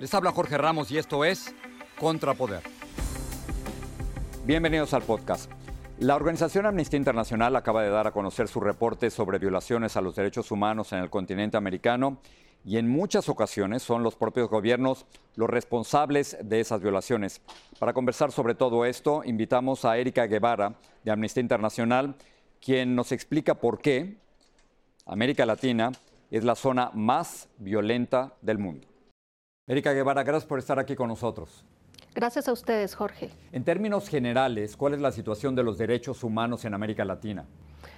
Les habla Jorge Ramos y esto es Contrapoder. Bienvenidos al podcast. La organización Amnistía Internacional acaba de dar a conocer su reporte sobre violaciones a los derechos humanos en el continente americano y en muchas ocasiones son los propios gobiernos los responsables de esas violaciones. Para conversar sobre todo esto, invitamos a Erika Guevara de Amnistía Internacional, quien nos explica por qué América Latina es la zona más violenta del mundo. Erika Guevara, gracias por estar aquí con nosotros. Gracias a ustedes, Jorge. En términos generales, ¿cuál es la situación de los derechos humanos en América Latina?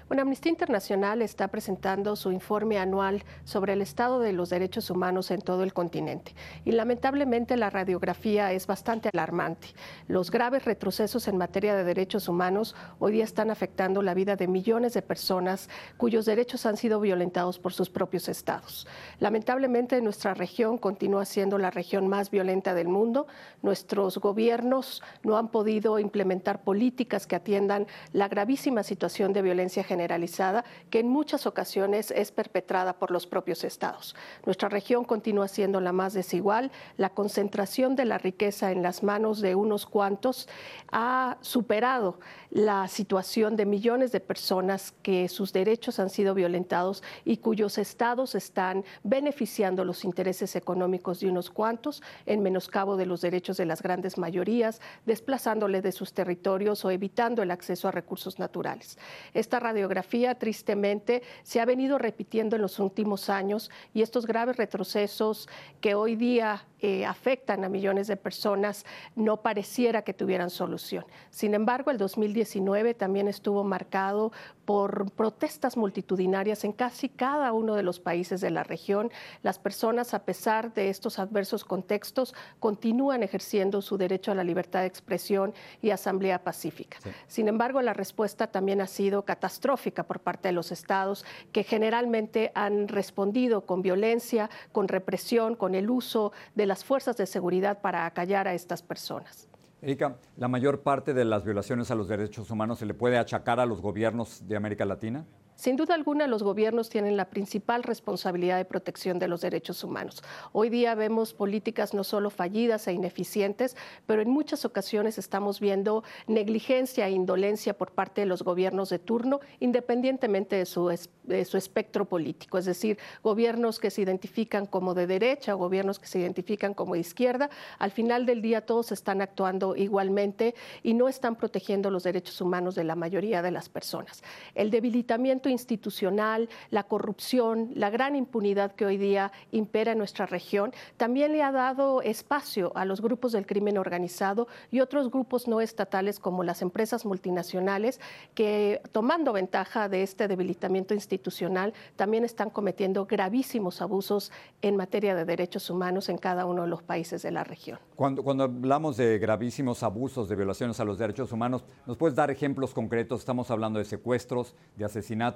Bueno, Amnistía Internacional está presentando su informe anual sobre el estado de los derechos humanos en todo el continente. Y lamentablemente la radiografía es bastante alarmante. Los graves retrocesos en materia de derechos humanos hoy día están afectando la vida de millones de personas cuyos derechos han sido violentados por sus propios estados. Lamentablemente nuestra región continúa siendo la región más violenta del mundo. Nuestros gobiernos no han podido implementar políticas que atiendan la gravísima situación de violencia generalizada que en muchas ocasiones es perpetrada por los propios estados. Nuestra región continúa siendo la más desigual, la concentración de la riqueza en las manos de unos cuantos ha superado la situación de millones de personas que sus derechos han sido violentados y cuyos estados están beneficiando los intereses económicos de unos cuantos en menoscabo de los derechos de las grandes mayorías, desplazándole de sus territorios o evitando el acceso a recursos naturales. Esta radiografía, tristemente, se ha venido repitiendo en los últimos años y estos graves retrocesos que hoy día eh, afectan a millones de personas no pareciera que tuvieran solución. Sin embargo, el 2019 también estuvo marcado por protestas multitudinarias en casi cada uno de los países de la región. Las personas, a pesar de estos adversos contextos, continúan ejerciendo su derecho a la libertad de expresión y asamblea pacífica. Sin embargo, la respuesta también ha sido catastrófica por parte de los estados, que generalmente han respondido con violencia, con represión, con el uso de las fuerzas de seguridad para acallar a estas personas. Erika, ¿la mayor parte de las violaciones a los derechos humanos se le puede achacar a los gobiernos de América Latina? Sin duda alguna, los gobiernos tienen la principal responsabilidad de protección de los derechos humanos. Hoy día vemos políticas no solo fallidas e ineficientes, pero en muchas ocasiones estamos viendo negligencia e indolencia por parte de los gobiernos de turno, independientemente de su, de su espectro político. Es decir, gobiernos que se identifican como de derecha, gobiernos que se identifican como de izquierda, al final del día todos están actuando igualmente y no están protegiendo los derechos humanos de la mayoría de las personas. El debilitamiento institucional, la corrupción, la gran impunidad que hoy día impera en nuestra región, también le ha dado espacio a los grupos del crimen organizado y otros grupos no estatales como las empresas multinacionales que, tomando ventaja de este debilitamiento institucional, también están cometiendo gravísimos abusos en materia de derechos humanos en cada uno de los países de la región. Cuando, cuando hablamos de gravísimos abusos, de violaciones a los derechos humanos, ¿nos puedes dar ejemplos concretos? Estamos hablando de secuestros, de asesinatos,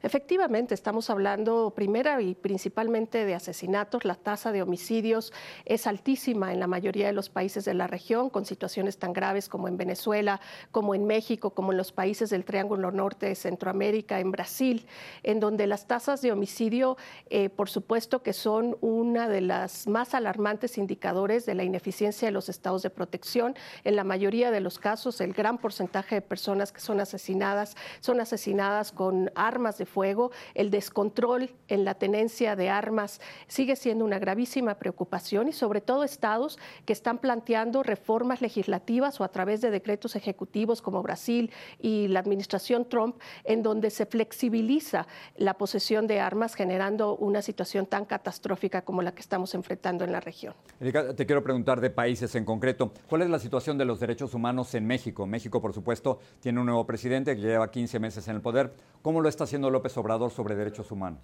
Efectivamente, estamos hablando primera y principalmente de asesinatos. La tasa de homicidios es altísima en la mayoría de los países de la región, con situaciones tan graves como en Venezuela, como en México, como en los países del Triángulo Norte de Centroamérica, en Brasil, en donde las tasas de homicidio, eh, por supuesto que son una de las más alarmantes indicadores de la ineficiencia de los estados de protección. En la mayoría de los casos, el gran porcentaje de personas que son asesinadas son asesinadas con armas de fuego, el descontrol en la tenencia de armas sigue siendo una gravísima preocupación y sobre todo estados que están planteando reformas legislativas o a través de decretos ejecutivos como Brasil y la administración Trump, en donde se flexibiliza la posesión de armas generando una situación tan catastrófica como la que estamos enfrentando en la región. Te quiero preguntar de países en concreto. ¿Cuál es la situación de los derechos humanos en México? México, por supuesto, tiene un nuevo presidente que lleva 15 meses en el poder. ¿Cómo lo está haciendo López Obrador sobre derechos humanos?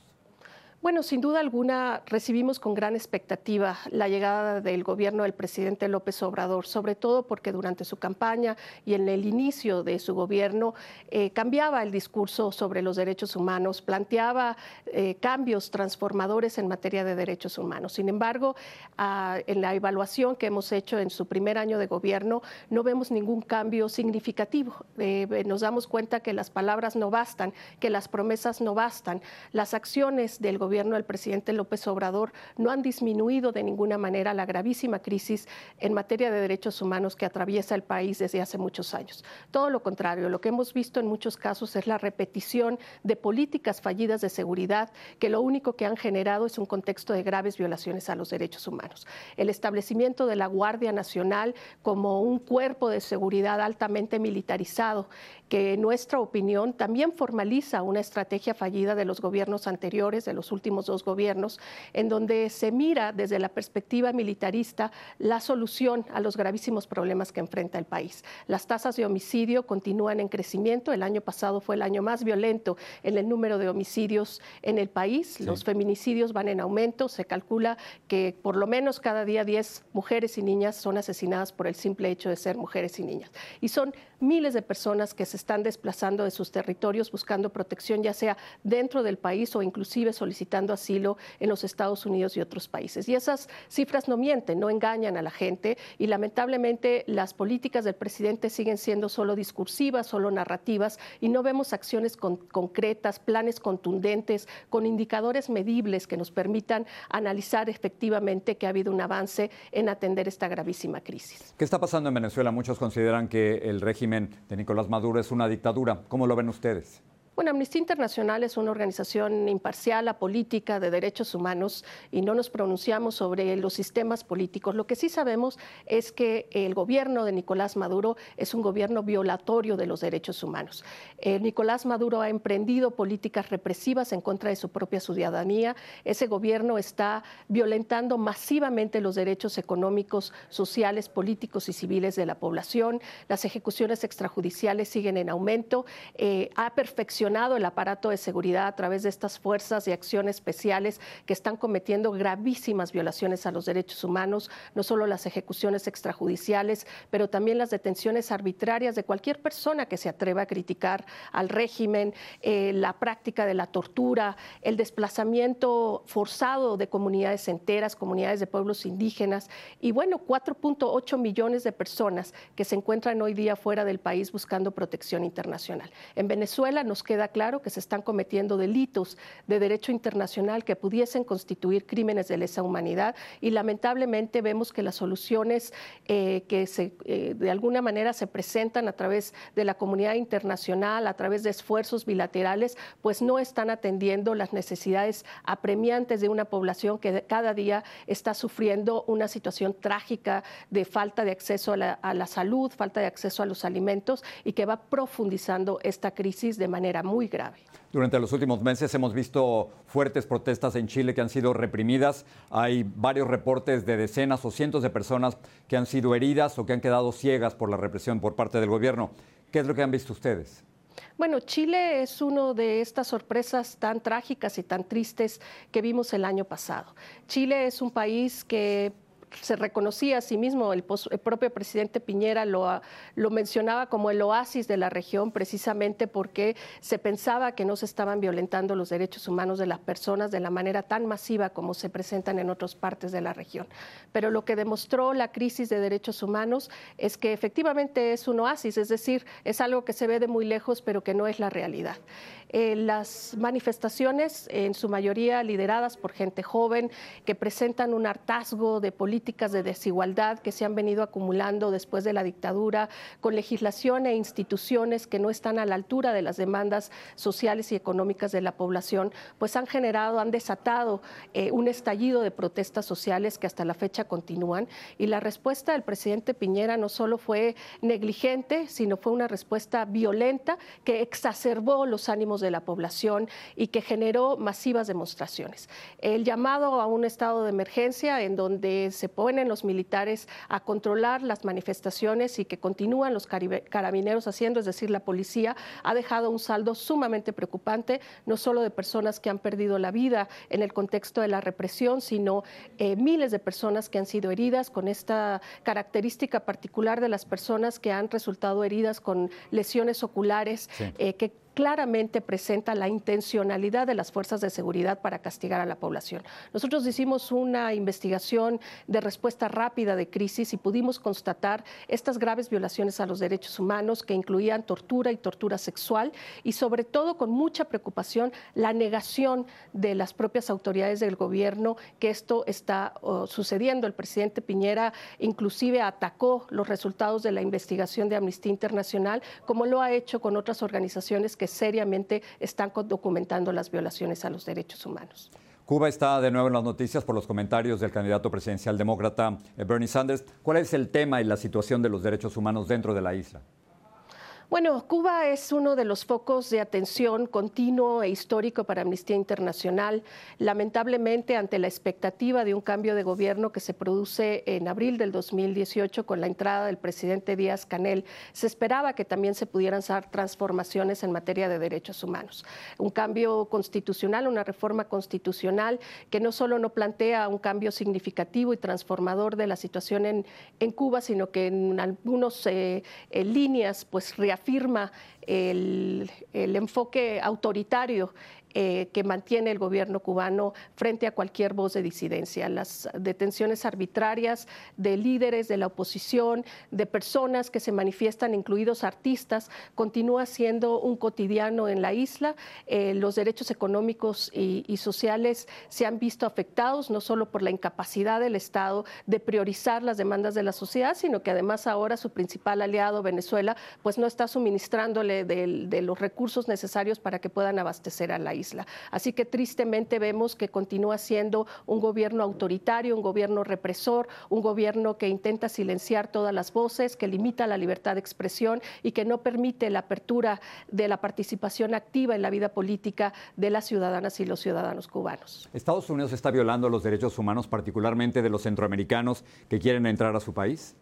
Bueno, sin duda alguna recibimos con gran expectativa la llegada del gobierno del presidente López Obrador, sobre todo porque durante su campaña y en el inicio de su gobierno eh, cambiaba el discurso sobre los derechos humanos, planteaba eh, cambios transformadores en materia de derechos humanos. Sin embargo, ah, en la evaluación que hemos hecho en su primer año de gobierno, no vemos ningún cambio significativo. Eh, nos damos cuenta que las palabras no bastan, que las promesas no bastan, las acciones del gobierno gobierno del presidente López Obrador no han disminuido de ninguna manera la gravísima crisis en materia de derechos humanos que atraviesa el país desde hace muchos años. Todo lo contrario, lo que hemos visto en muchos casos es la repetición de políticas fallidas de seguridad que lo único que han generado es un contexto de graves violaciones a los derechos humanos. El establecimiento de la Guardia Nacional como un cuerpo de seguridad altamente militarizado que en nuestra opinión también formaliza una estrategia fallida de los gobiernos anteriores, de los últimos dos gobiernos, en donde se mira desde la perspectiva militarista la solución a los gravísimos problemas que enfrenta el país. Las tasas de homicidio continúan en crecimiento. El año pasado fue el año más violento en el número de homicidios en el país. Los feminicidios van en aumento. Se calcula que por lo menos cada día 10 mujeres y niñas son asesinadas por el simple hecho de ser mujeres y niñas. Y son miles de personas que se están desplazando de sus territorios buscando protección, ya sea dentro del país o inclusive solicitando asilo en los Estados Unidos y otros países. Y esas cifras no mienten, no engañan a la gente y lamentablemente las políticas del presidente siguen siendo solo discursivas, solo narrativas y no vemos acciones concretas, planes contundentes, con indicadores medibles que nos permitan analizar efectivamente que ha habido un avance en atender esta gravísima crisis. ¿Qué está pasando en Venezuela? Muchos consideran que el régimen de Nicolás Maduro es una dictadura. ¿Cómo lo ven ustedes? Bueno, Amnistía Internacional es una organización imparcial, apolítica, de derechos humanos y no nos pronunciamos sobre los sistemas políticos. Lo que sí sabemos es que el gobierno de Nicolás Maduro es un gobierno violatorio de los derechos humanos. Eh, Nicolás Maduro ha emprendido políticas represivas en contra de su propia ciudadanía. Ese gobierno está violentando masivamente los derechos económicos, sociales, políticos y civiles de la población. Las ejecuciones extrajudiciales siguen en aumento. Eh, ha perfeccionado el aparato de seguridad a través de estas fuerzas y acciones especiales que están cometiendo gravísimas violaciones a los derechos humanos, no solo las ejecuciones extrajudiciales, pero también las detenciones arbitrarias de cualquier persona que se atreva a criticar al régimen, eh, la práctica de la tortura, el desplazamiento forzado de comunidades enteras, comunidades de pueblos indígenas y bueno, 4.8 millones de personas que se encuentran hoy día fuera del país buscando protección internacional. En Venezuela nos queda queda claro que se están cometiendo delitos de derecho internacional que pudiesen constituir crímenes de lesa humanidad y lamentablemente vemos que las soluciones eh, que eh, de alguna manera se presentan a través de la comunidad internacional, a través de esfuerzos bilaterales, pues no están atendiendo las necesidades apremiantes de una población que cada día está sufriendo una situación trágica de falta de acceso a la, a la salud, falta de acceso a los alimentos y que va profundizando esta crisis de manera muy grave. Durante los últimos meses hemos visto fuertes protestas en Chile que han sido reprimidas. Hay varios reportes de decenas o cientos de personas que han sido heridas o que han quedado ciegas por la represión por parte del gobierno. ¿Qué es lo que han visto ustedes? Bueno, Chile es uno de estas sorpresas tan trágicas y tan tristes que vimos el año pasado. Chile es un país que se reconocía a sí mismo, el, propio presidente Piñera lo, lo, mencionaba como el oasis de la región, precisamente porque se pensaba que no se estaban violentando los derechos humanos de las personas de la manera tan masiva como se presentan en otras partes de la región. Pero lo que demostró la crisis de derechos humanos es que efectivamente es un oasis, es decir, es algo que se ve de muy lejos, pero que no es la realidad. Eh, las manifestaciones, en su mayoría lideradas por gente joven, que presentan un hartazgo de políticas de desigualdad que se han venido acumulando después de la dictadura, con legislación e instituciones que no están a la altura de las demandas sociales y económicas de la población, pues han generado, han desatado eh, un estallido de protestas sociales que hasta la fecha continúan. Y la respuesta del presidente Piñera no solo fue negligente, sino fue una respuesta violenta que exacerbó los ánimos de la población y que generó masivas demostraciones. El llamado a un estado de emergencia en donde se ponen los militares a controlar las manifestaciones y que continúan los carabineros haciendo, es decir, la policía, ha dejado un saldo sumamente preocupante, no solo de personas que han perdido la vida en el contexto de la represión, sino eh, miles de personas que han sido heridas con esta característica particular de las personas que han resultado heridas con lesiones oculares eh, que claramente presenta la intencionalidad de las fuerzas de seguridad para castigar a la población. Nosotros hicimos una investigación de respuesta rápida de crisis y pudimos constatar estas graves violaciones a los derechos humanos que incluían tortura y tortura sexual y sobre todo con mucha preocupación la negación de las propias autoridades del gobierno que esto está oh, sucediendo. El presidente Piñera inclusive atacó los resultados de la investigación de Amnistía Internacional como lo ha hecho con otras organizaciones que seriamente están documentando las violaciones a los derechos humanos. Cuba está de nuevo en las noticias por los comentarios del candidato presidencial demócrata eh, Bernie Sanders. ¿Cuál es el tema y la situación de los derechos humanos dentro de la isla? Bueno, Cuba es uno de los focos de atención continuo e histórico para Amnistía Internacional. Lamentablemente, ante la expectativa de un cambio de gobierno que se produce en abril del 2018 con la entrada del presidente Díaz Canel, se esperaba que también se pudieran hacer transformaciones en materia de derechos humanos. Un cambio constitucional, una reforma constitucional que no solo no plantea un cambio significativo y transformador de la situación en, en Cuba, sino que en algunas eh, líneas pues afirma el, el enfoque autoritario eh, que mantiene el gobierno cubano frente a cualquier voz de disidencia. Las detenciones arbitrarias de líderes de la oposición, de personas que se manifiestan, incluidos artistas, continúa siendo un cotidiano en la isla. Eh, los derechos económicos y, y, sociales se han visto afectados no solo por la incapacidad del Estado de priorizar las demandas de la sociedad, sino que además ahora su principal aliado, Venezuela, pues no está suministrándole de, los recursos necesarios para que puedan abastecer a la isla. Así que tristemente vemos que continúa siendo un gobierno autoritario, un gobierno represor, un gobierno que intenta silenciar todas las voces, que limita la libertad de expresión y que no permite la apertura de la participación activa en la vida política de las ciudadanas y los ciudadanos cubanos. ¿Estados Unidos está violando los derechos humanos, particularmente de los centroamericanos que quieren entrar a su país?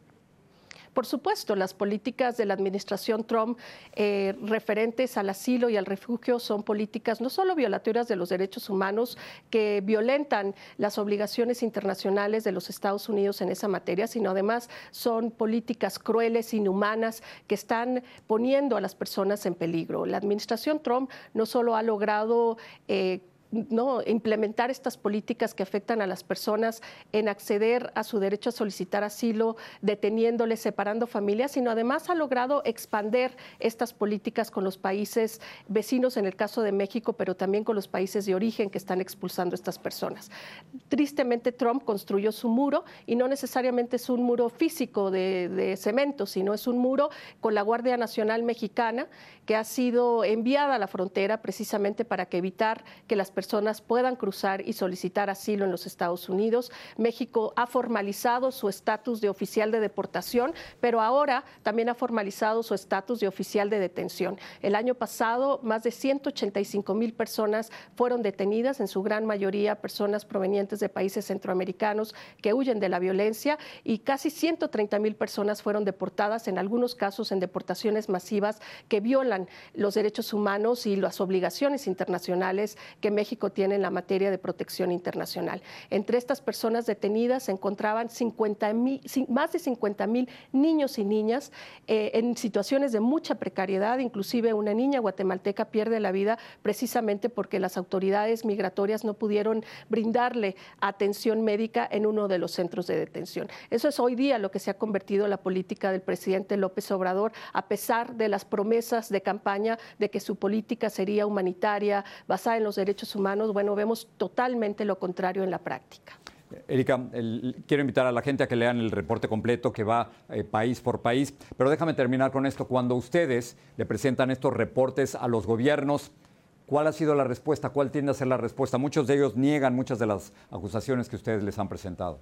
Por supuesto, las políticas de la administración Trump eh, referentes al asilo y al refugio son políticas no solo violatorias de los derechos humanos que violentan las obligaciones internacionales de los Estados Unidos en esa materia, sino además son políticas crueles, inhumanas, que están poniendo a las personas en peligro. La administración Trump no solo ha logrado eh, no implementar estas políticas que afectan a las personas en acceder a su derecho a solicitar asilo, deteniéndoles, separando familias, sino además ha logrado expander estas políticas con los países vecinos, en el caso de México, pero también con los países de origen que están expulsando a estas personas. Tristemente, Trump construyó su muro y no necesariamente es un muro físico de, cemento, sino es un muro con la Guardia Nacional Mexicana que ha sido enviada a la frontera precisamente para que evitar que las personas puedan cruzar y solicitar asilo en los Estados Unidos. México ha formalizado su estatus de oficial de deportación, pero ahora también ha formalizado su estatus de oficial de detención. El año pasado, más de 185 mil personas fueron detenidas, en su gran mayoría personas provenientes de países centroamericanos que huyen de la violencia y casi 130 mil personas fueron deportadas, en algunos casos en deportaciones masivas que violan los derechos humanos y las obligaciones internacionales que México tiene en la materia de protección internacional. Entre estas personas detenidas se encontraban 50 más de 50 mil niños y niñas eh, en situaciones de mucha precariedad, inclusive una niña guatemalteca pierde la vida precisamente porque las autoridades migratorias no pudieron brindarle atención médica en uno de los centros de detención. Eso es hoy día lo que se ha convertido la política del presidente López Obrador, a pesar de las promesas de campaña de que su política sería humanitaria, basada en los derechos humanos, bueno, vemos totalmente lo contrario en la práctica. Erika, quiero invitar a la gente a que lean el reporte completo que va eh, país por país, pero déjame terminar con esto. Cuando ustedes le presentan estos reportes a los gobiernos, ¿cuál ha sido la respuesta? ¿Cuál tiende a ser la respuesta? Muchos de ellos niegan muchas de las acusaciones que ustedes les han presentado.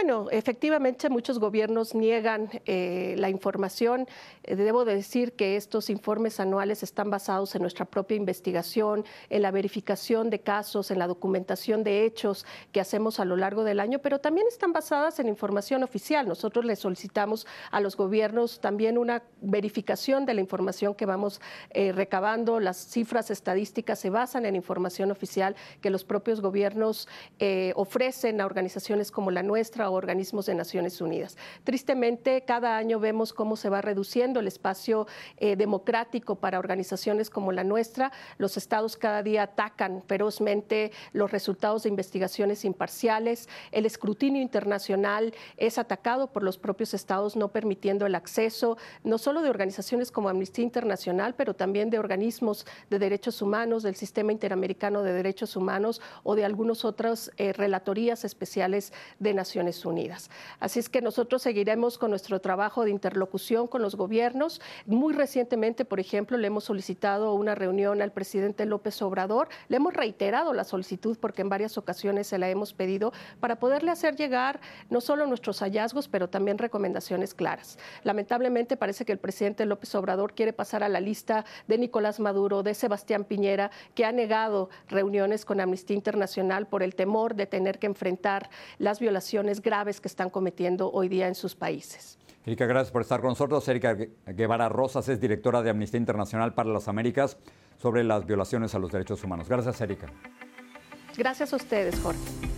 Bueno, efectivamente muchos gobiernos niegan eh, la información. Eh, debo decir que estos informes anuales están basados en nuestra propia investigación, en la verificación de casos, en la documentación de hechos que hacemos a lo largo del año, pero también están basadas en información oficial. Nosotros le solicitamos a los gobiernos también una verificación de la información que vamos eh, recabando. Las cifras estadísticas se basan en información oficial que los propios gobiernos ofrecen a organizaciones como la nuestra organismos de Naciones Unidas. Tristemente, cada año vemos cómo se va reduciendo el espacio eh, democrático para organizaciones como la nuestra. Los estados cada día atacan ferozmente los resultados de investigaciones imparciales. El escrutinio internacional es atacado por los propios estados, no permitiendo el acceso no solo de organizaciones como Amnistía Internacional, pero también de organismos de derechos humanos, del Sistema Interamericano de Derechos Humanos o de algunas otras eh, relatorías especiales de Naciones Unidas. Así es que nosotros seguiremos con nuestro trabajo de interlocución con los gobiernos. Muy recientemente, por ejemplo, le hemos solicitado una reunión al presidente López Obrador. Le hemos reiterado la solicitud porque en varias ocasiones se la hemos pedido para poderle hacer llegar no solo nuestros hallazgos, pero también recomendaciones claras. Lamentablemente parece que el presidente López Obrador quiere pasar a la lista de Nicolás Maduro, de Sebastián Piñera, que ha negado reuniones con Amnistía Internacional por el temor de tener que enfrentar las violaciones graves que están cometiendo hoy día en sus países. Erika, gracias por estar con nosotros. Erika Guevara Rosas es directora de Amnistía Internacional para las Américas sobre las violaciones a los derechos humanos. Gracias, Erika. Gracias a ustedes, Jorge.